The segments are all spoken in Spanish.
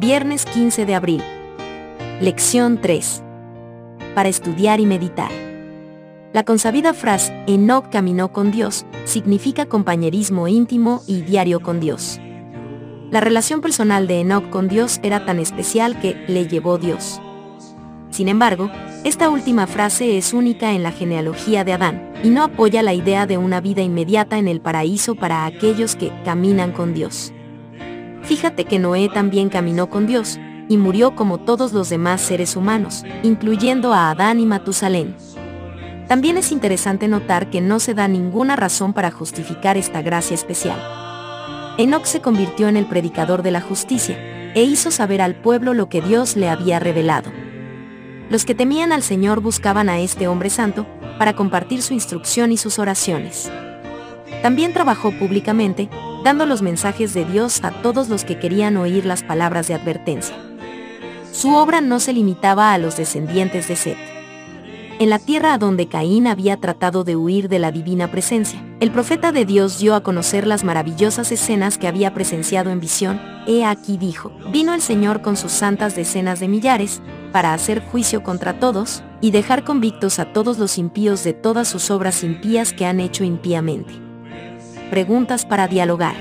Viernes 15 de abril. Lección 3. Para estudiar y meditar. La consabida frase Enoch caminó con Dios significa compañerismo íntimo y diario con Dios. La relación personal de Enoch con Dios era tan especial que le llevó Dios. Sin embargo, esta última frase es única en la genealogía de Adán, y no apoya la idea de una vida inmediata en el paraíso para aquellos que caminan con Dios. Fíjate que Noé también caminó con Dios, y murió como todos los demás seres humanos, incluyendo a Adán y Matusalén. También es interesante notar que no se da ninguna razón para justificar esta gracia especial. Enoch se convirtió en el predicador de la justicia, e hizo saber al pueblo lo que Dios le había revelado. Los que temían al Señor buscaban a este hombre santo, para compartir su instrucción y sus oraciones. También trabajó públicamente, dando los mensajes de Dios a todos los que querían oír las palabras de advertencia. Su obra no se limitaba a los descendientes de Set. En la tierra a donde Caín había tratado de huir de la divina presencia, el profeta de Dios dio a conocer las maravillosas escenas que había presenciado en visión. He aquí dijo, vino el Señor con sus santas decenas de millares, para hacer juicio contra todos, y dejar convictos a todos los impíos de todas sus obras impías que han hecho impíamente. Preguntas para dialogar.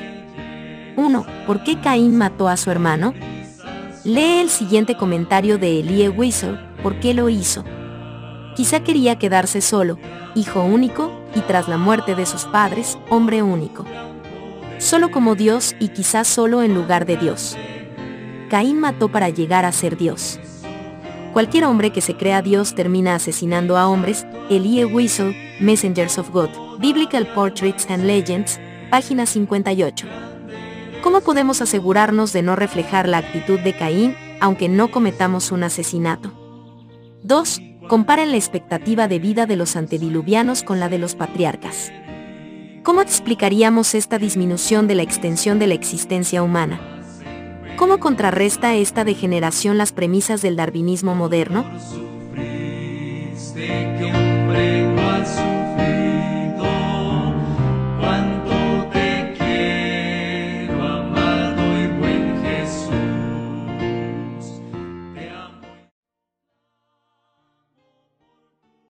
1. ¿Por qué Caín mató a su hermano? Lee el siguiente comentario de Elie Wiesel, ¿por qué lo hizo? Quizá quería quedarse solo, hijo único, y tras la muerte de sus padres, hombre único. Solo como Dios y quizás solo en lugar de Dios. Caín mató para llegar a ser Dios. Cualquier hombre que se crea Dios termina asesinando a hombres. Elie Wiesel, Messengers of God, Biblical Portraits and Legends, página 58. ¿Cómo podemos asegurarnos de no reflejar la actitud de Caín, aunque no cometamos un asesinato? 2. Comparen la expectativa de vida de los antediluvianos con la de los patriarcas. ¿Cómo explicaríamos esta disminución de la extensión de la existencia humana? ¿Cómo contrarresta esta degeneración las premisas del darwinismo moderno?